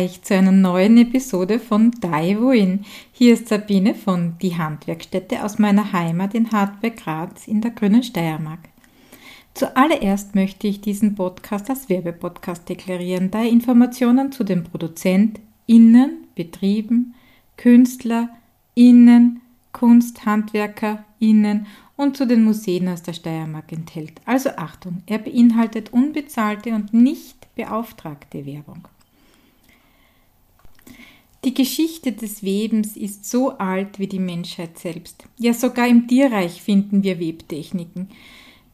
euch zu einer neuen Episode von Daiwuin. Hier ist Sabine von Die Handwerkstätte aus meiner Heimat in Hartberg Graz in der grünen Steiermark. Zuallererst möchte ich diesen Podcast als Werbepodcast deklarieren, da er Informationen zu den ProduzentInnen, Betrieben, KünstlerInnen, KunsthandwerkerInnen und zu den Museen aus der Steiermark enthält. Also Achtung, er beinhaltet unbezahlte und nicht beauftragte Werbung. Die Geschichte des Webens ist so alt wie die Menschheit selbst. Ja, sogar im Tierreich finden wir Webtechniken.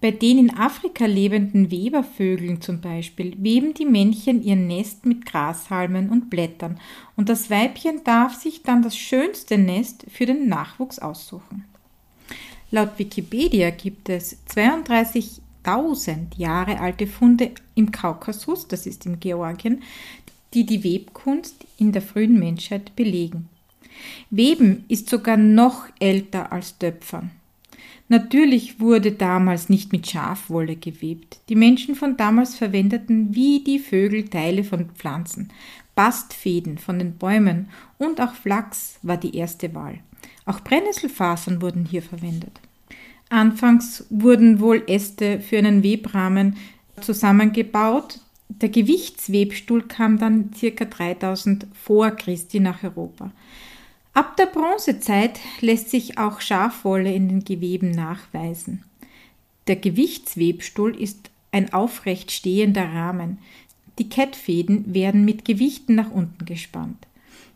Bei den in Afrika lebenden Webervögeln zum Beispiel weben die Männchen ihr Nest mit Grashalmen und Blättern und das Weibchen darf sich dann das schönste Nest für den Nachwuchs aussuchen. Laut Wikipedia gibt es 32 1000 Jahre alte Funde im Kaukasus, das ist in Georgien, die die Webkunst in der frühen Menschheit belegen. Weben ist sogar noch älter als Töpfern. Natürlich wurde damals nicht mit Schafwolle gewebt. Die Menschen von damals verwendeten wie die Vögel Teile von Pflanzen, Bastfäden von den Bäumen und auch Flachs war die erste Wahl. Auch Brennnesselfasern wurden hier verwendet. Anfangs wurden wohl Äste für einen Webrahmen zusammengebaut. Der Gewichtswebstuhl kam dann ca. 3000 vor Christi nach Europa. Ab der Bronzezeit lässt sich auch Schafwolle in den Geweben nachweisen. Der Gewichtswebstuhl ist ein aufrecht stehender Rahmen. Die Kettfäden werden mit Gewichten nach unten gespannt.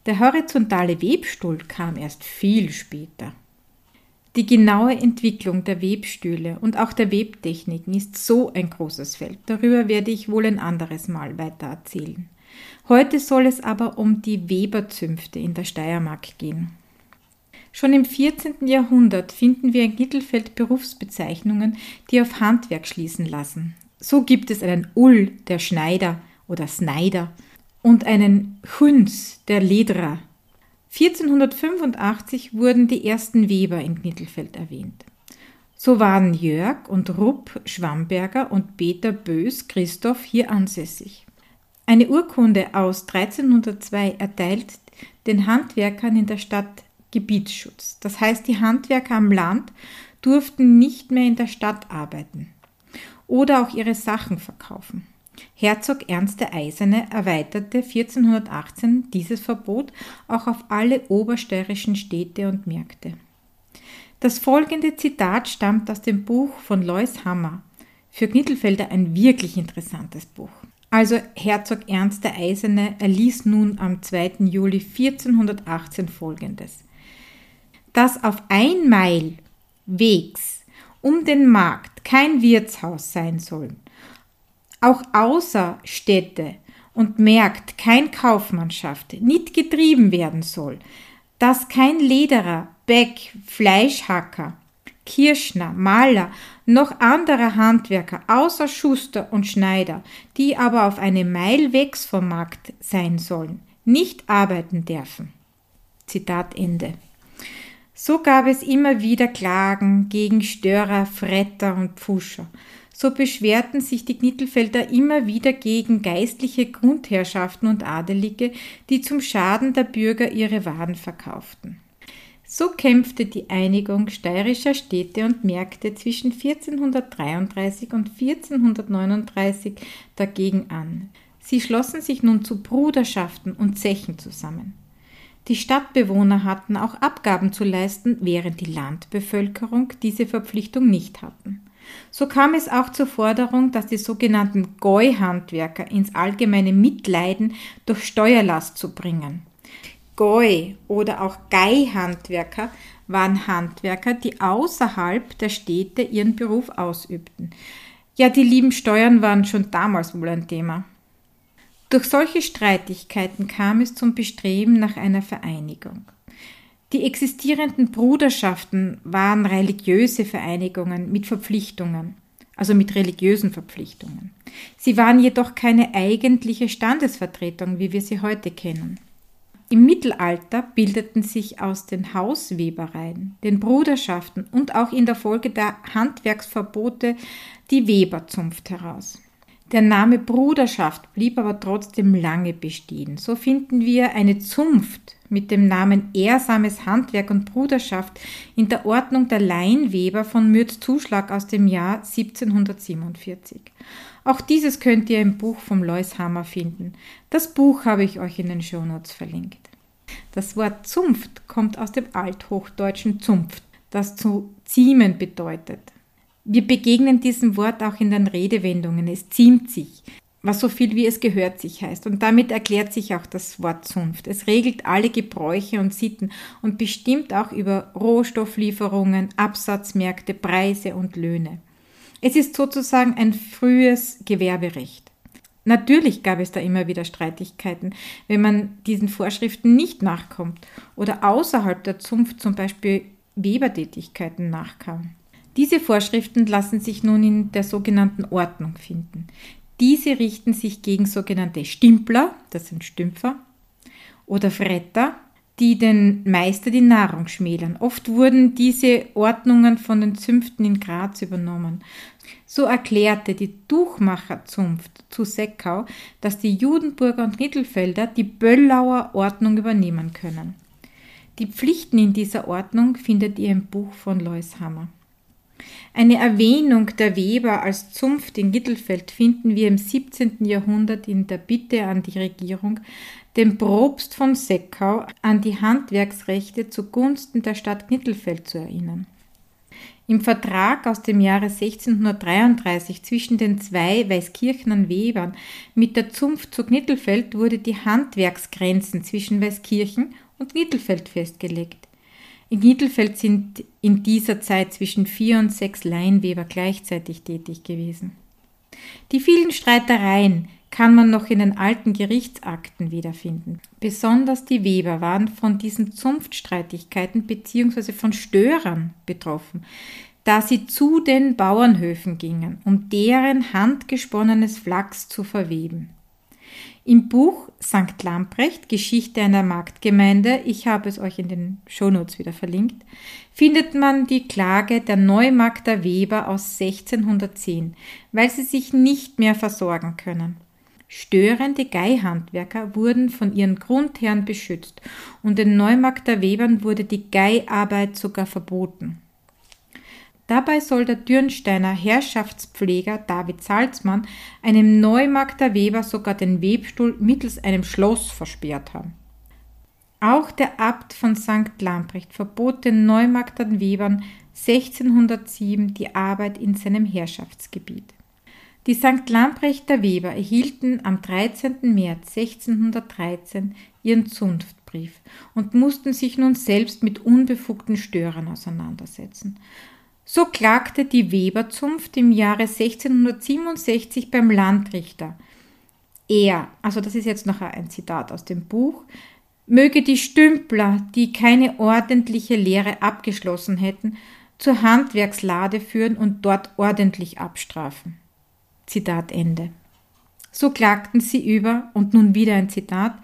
Der horizontale Webstuhl kam erst viel später. Die genaue Entwicklung der Webstühle und auch der Webtechniken ist so ein großes Feld. Darüber werde ich wohl ein anderes Mal weiter erzählen. Heute soll es aber um die Weberzünfte in der Steiermark gehen. Schon im 14. Jahrhundert finden wir in Gittelfeld Berufsbezeichnungen, die auf Handwerk schließen lassen. So gibt es einen Ull, der Schneider oder Sneider, und einen Chüns, der Lederer 1485 wurden die ersten Weber in Mittelfeld erwähnt. So waren Jörg und Rupp Schwamberger und Peter Bös Christoph hier ansässig. Eine Urkunde aus 1302 erteilt den Handwerkern in der Stadt Gebietsschutz. Das heißt, die Handwerker am Land durften nicht mehr in der Stadt arbeiten oder auch ihre Sachen verkaufen. Herzog Ernst der Eiserne erweiterte 1418 dieses Verbot auch auf alle obersteirischen Städte und Märkte. Das folgende Zitat stammt aus dem Buch von Lois Hammer, für Knittelfelder ein wirklich interessantes Buch. Also Herzog Ernst der Eiserne erließ nun am 2. Juli 1418 folgendes. Dass auf ein Meil Wegs um den Markt kein Wirtshaus sein soll auch außer Städte und Märkt kein Kaufmannschaft nicht getrieben werden soll, dass kein Lederer, Bäck, Fleischhacker, Kirschner, Maler noch anderer Handwerker außer Schuster und Schneider, die aber auf eine Meil wegs vom Markt sein sollen, nicht arbeiten dürfen. Zitat Ende. So gab es immer wieder Klagen gegen Störer, Fretter und Pfuscher so beschwerten sich die Knittelfelder immer wieder gegen geistliche Grundherrschaften und Adelige, die zum Schaden der Bürger ihre Waren verkauften. So kämpfte die Einigung steirischer Städte und Märkte zwischen 1433 und 1439 dagegen an. Sie schlossen sich nun zu Bruderschaften und Zechen zusammen. Die Stadtbewohner hatten auch Abgaben zu leisten, während die Landbevölkerung diese Verpflichtung nicht hatten. So kam es auch zur Forderung, dass die sogenannten Goi-Handwerker ins allgemeine Mitleiden durch Steuerlast zu bringen. Goi oder auch Gei-Handwerker waren Handwerker, die außerhalb der Städte ihren Beruf ausübten. Ja, die lieben Steuern waren schon damals wohl ein Thema. Durch solche Streitigkeiten kam es zum Bestreben nach einer Vereinigung. Die existierenden Bruderschaften waren religiöse Vereinigungen mit Verpflichtungen, also mit religiösen Verpflichtungen. Sie waren jedoch keine eigentliche Standesvertretung, wie wir sie heute kennen. Im Mittelalter bildeten sich aus den Hauswebereien, den Bruderschaften und auch in der Folge der Handwerksverbote die Weberzunft heraus. Der Name Bruderschaft blieb aber trotzdem lange bestehen. So finden wir eine Zunft mit dem Namen Ehrsames Handwerk und Bruderschaft in der Ordnung der Leinweber von Mürz-Zuschlag aus dem Jahr 1747. Auch dieses könnt ihr im Buch vom Lois Hammer finden. Das Buch habe ich euch in den Shownotes verlinkt. Das Wort Zunft kommt aus dem althochdeutschen Zunft, das zu ziemen bedeutet. Wir begegnen diesem Wort auch in den Redewendungen. Es ziemt sich, was so viel wie es gehört sich heißt. Und damit erklärt sich auch das Wort Zunft. Es regelt alle Gebräuche und Sitten und bestimmt auch über Rohstofflieferungen, Absatzmärkte, Preise und Löhne. Es ist sozusagen ein frühes Gewerberecht. Natürlich gab es da immer wieder Streitigkeiten, wenn man diesen Vorschriften nicht nachkommt oder außerhalb der Zunft zum Beispiel Webertätigkeiten nachkam. Diese Vorschriften lassen sich nun in der sogenannten Ordnung finden. Diese richten sich gegen sogenannte Stimpler, das sind Stümpfer, oder Fretter, die den Meister die Nahrung schmälern. Oft wurden diese Ordnungen von den Zünften in Graz übernommen. So erklärte die Tuchmacherzunft zu Seckau, dass die Judenburger und Mittelfelder die Böllauer Ordnung übernehmen können. Die Pflichten in dieser Ordnung findet ihr im Buch von Lois Hammer. Eine Erwähnung der Weber als Zunft in Gittelfeld finden wir im 17. Jahrhundert in der Bitte an die Regierung, den Propst von Seckau an die Handwerksrechte zugunsten der Stadt Knittelfeld zu erinnern. Im Vertrag aus dem Jahre 1633 zwischen den zwei Weißkirchener Webern mit der Zunft zu Knittelfeld wurde die Handwerksgrenzen zwischen Weißkirchen und Knittelfeld festgelegt. In Knittelfeld sind in dieser Zeit zwischen vier und sechs Leinweber gleichzeitig tätig gewesen. Die vielen Streitereien kann man noch in den alten Gerichtsakten wiederfinden. Besonders die Weber waren von diesen Zunftstreitigkeiten bzw. von Störern betroffen, da sie zu den Bauernhöfen gingen, um deren handgesponnenes Flachs zu verweben. Im Buch St. Lamprecht, Geschichte einer Marktgemeinde, ich habe es euch in den Shownotes wieder verlinkt, findet man die Klage der Neumarkter Weber aus 1610, weil sie sich nicht mehr versorgen können. Störende Geihhandwerker wurden von ihren Grundherren beschützt und den Neumarkter Webern wurde die Geiharbeit sogar verboten. Dabei soll der Dürnsteiner Herrschaftspfleger David Salzmann einem Neumarkter Weber sogar den Webstuhl mittels einem Schloss versperrt haben. Auch der Abt von St. Lamprecht verbot den Neumarkter Webern 1607 die Arbeit in seinem Herrschaftsgebiet. Die St. Lamprechter Weber erhielten am 13. März 1613 ihren Zunftbrief und mussten sich nun selbst mit unbefugten Störern auseinandersetzen. So klagte die Weberzunft im Jahre 1667 beim Landrichter. Er, also das ist jetzt noch ein Zitat aus dem Buch, möge die Stümpler, die keine ordentliche Lehre abgeschlossen hätten, zur Handwerkslade führen und dort ordentlich abstrafen. Zitat Ende. So klagten sie über, und nun wieder ein Zitat,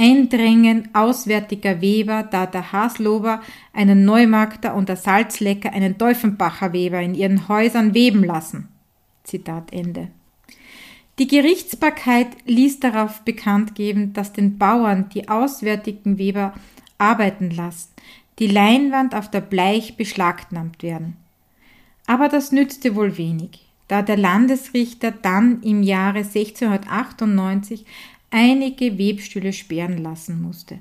Eindrängen auswärtiger Weber, da der Haslober einen Neumarkter und der Salzlecker einen Teufenbacher Weber in ihren Häusern weben lassen. Zitat Ende. Die Gerichtsbarkeit ließ darauf bekannt geben, dass den Bauern die auswärtigen Weber arbeiten lassen, die Leinwand auf der Bleich beschlagnahmt werden. Aber das nützte wohl wenig, da der Landesrichter dann im Jahre 1698 einige Webstühle sperren lassen musste.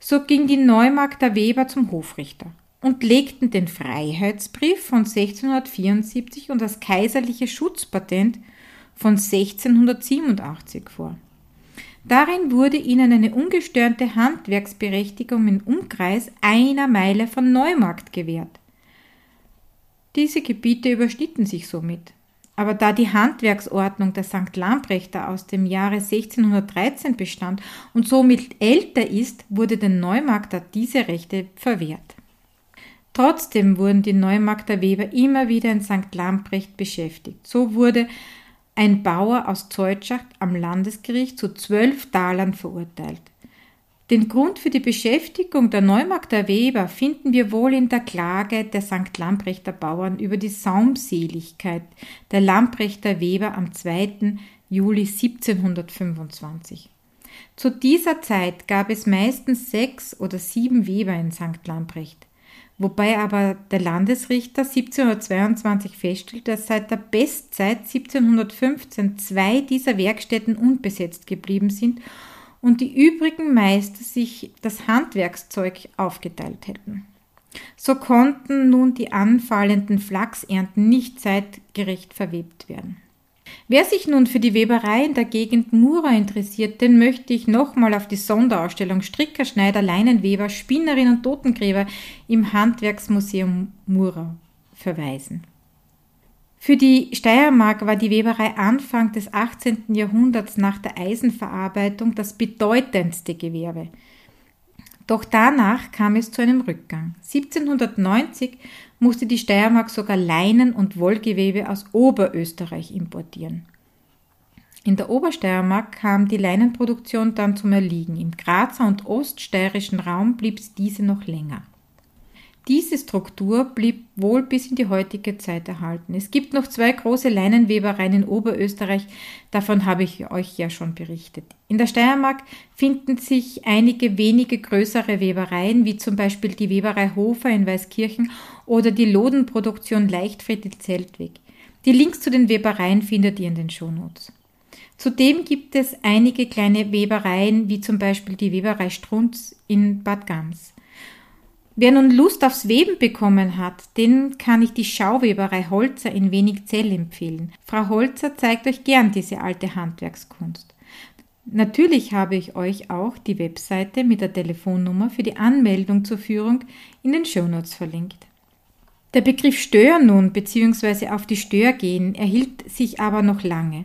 So ging die Neumarkter Weber zum Hofrichter und legten den Freiheitsbrief von 1674 und das kaiserliche Schutzpatent von 1687 vor. Darin wurde ihnen eine ungestörte Handwerksberechtigung im Umkreis einer Meile von Neumarkt gewährt. Diese Gebiete überschnitten sich somit. Aber da die Handwerksordnung der St. Lamprechter aus dem Jahre 1613 bestand und somit älter ist, wurde den Neumarkter diese Rechte verwehrt. Trotzdem wurden die Neumarkter Weber immer wieder in St. Lamprecht beschäftigt. So wurde ein Bauer aus Zeutschach am Landesgericht zu zwölf Talern verurteilt. Den Grund für die Beschäftigung der Neumarkter Weber finden wir wohl in der Klage der St. Lamprechter Bauern über die Saumseligkeit der Lamprechter Weber am 2. Juli 1725. Zu dieser Zeit gab es meistens sechs oder sieben Weber in St. Lamprecht, wobei aber der Landesrichter 1722 feststellte, dass seit der Bestzeit 1715 zwei dieser Werkstätten unbesetzt geblieben sind und die übrigen Meister sich das Handwerkszeug aufgeteilt hätten. So konnten nun die anfallenden Flachsernten nicht zeitgerecht verwebt werden. Wer sich nun für die Weberei in der Gegend Mura interessiert, den möchte ich nochmal auf die Sonderausstellung Stricker, Schneider, Leinenweber, Spinnerin und Totengräber im Handwerksmuseum Mura verweisen. Für die Steiermark war die Weberei Anfang des 18. Jahrhunderts nach der Eisenverarbeitung das bedeutendste Gewerbe. Doch danach kam es zu einem Rückgang. 1790 musste die Steiermark sogar Leinen und Wollgewebe aus Oberösterreich importieren. In der Obersteiermark kam die Leinenproduktion dann zum Erliegen. Im Grazer und oststeirischen Raum blieb diese noch länger. Diese Struktur blieb wohl bis in die heutige Zeit erhalten. Es gibt noch zwei große Leinenwebereien in Oberösterreich, davon habe ich euch ja schon berichtet. In der Steiermark finden sich einige wenige größere Webereien, wie zum Beispiel die Weberei Hofer in Weißkirchen oder die Lodenproduktion Leichtfried in Zeltweg. Die Links zu den Webereien findet ihr in den Shownotes. Zudem gibt es einige kleine Webereien, wie zum Beispiel die Weberei Strunz in Bad Gams. Wer nun Lust aufs Weben bekommen hat, den kann ich die Schauweberei Holzer in Wenigzell empfehlen. Frau Holzer zeigt euch gern diese alte Handwerkskunst. Natürlich habe ich euch auch die Webseite mit der Telefonnummer für die Anmeldung zur Führung in den Shownotes verlinkt. Der Begriff Stör nun bzw. auf die Stör gehen erhielt sich aber noch lange.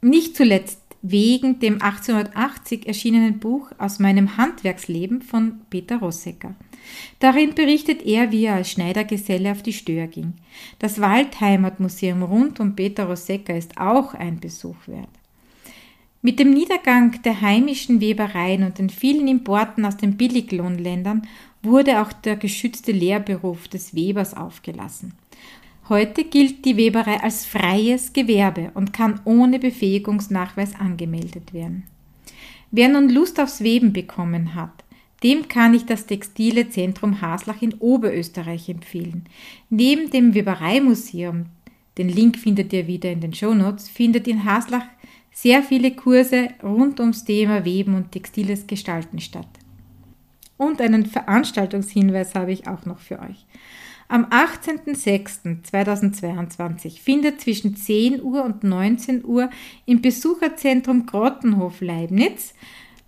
Nicht zuletzt wegen dem 1880 erschienenen Buch Aus meinem Handwerksleben von Peter Rossecker. Darin berichtet er, wie er als Schneidergeselle auf die Stör ging. Das Waldheimatmuseum rund um Peter Rossecker ist auch ein Besuch wert. Mit dem Niedergang der heimischen Webereien und den vielen Importen aus den Billiglohnländern wurde auch der geschützte Lehrberuf des Webers aufgelassen. Heute gilt die Weberei als freies Gewerbe und kann ohne Befähigungsnachweis angemeldet werden. Wer nun Lust aufs Weben bekommen hat, dem kann ich das Textile Zentrum Haslach in Oberösterreich empfehlen. Neben dem Webereimuseum, den Link findet ihr wieder in den Shownotes, findet in Haslach sehr viele Kurse rund ums Thema Weben und textiles Gestalten statt. Und einen Veranstaltungshinweis habe ich auch noch für euch. Am 18.06.2022 findet zwischen 10 Uhr und 19 Uhr im Besucherzentrum Grottenhof Leibniz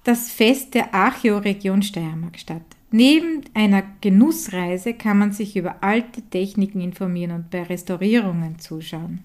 das Fest der Archäoregion Steiermark statt. Neben einer Genussreise kann man sich über alte Techniken informieren und bei Restaurierungen zuschauen.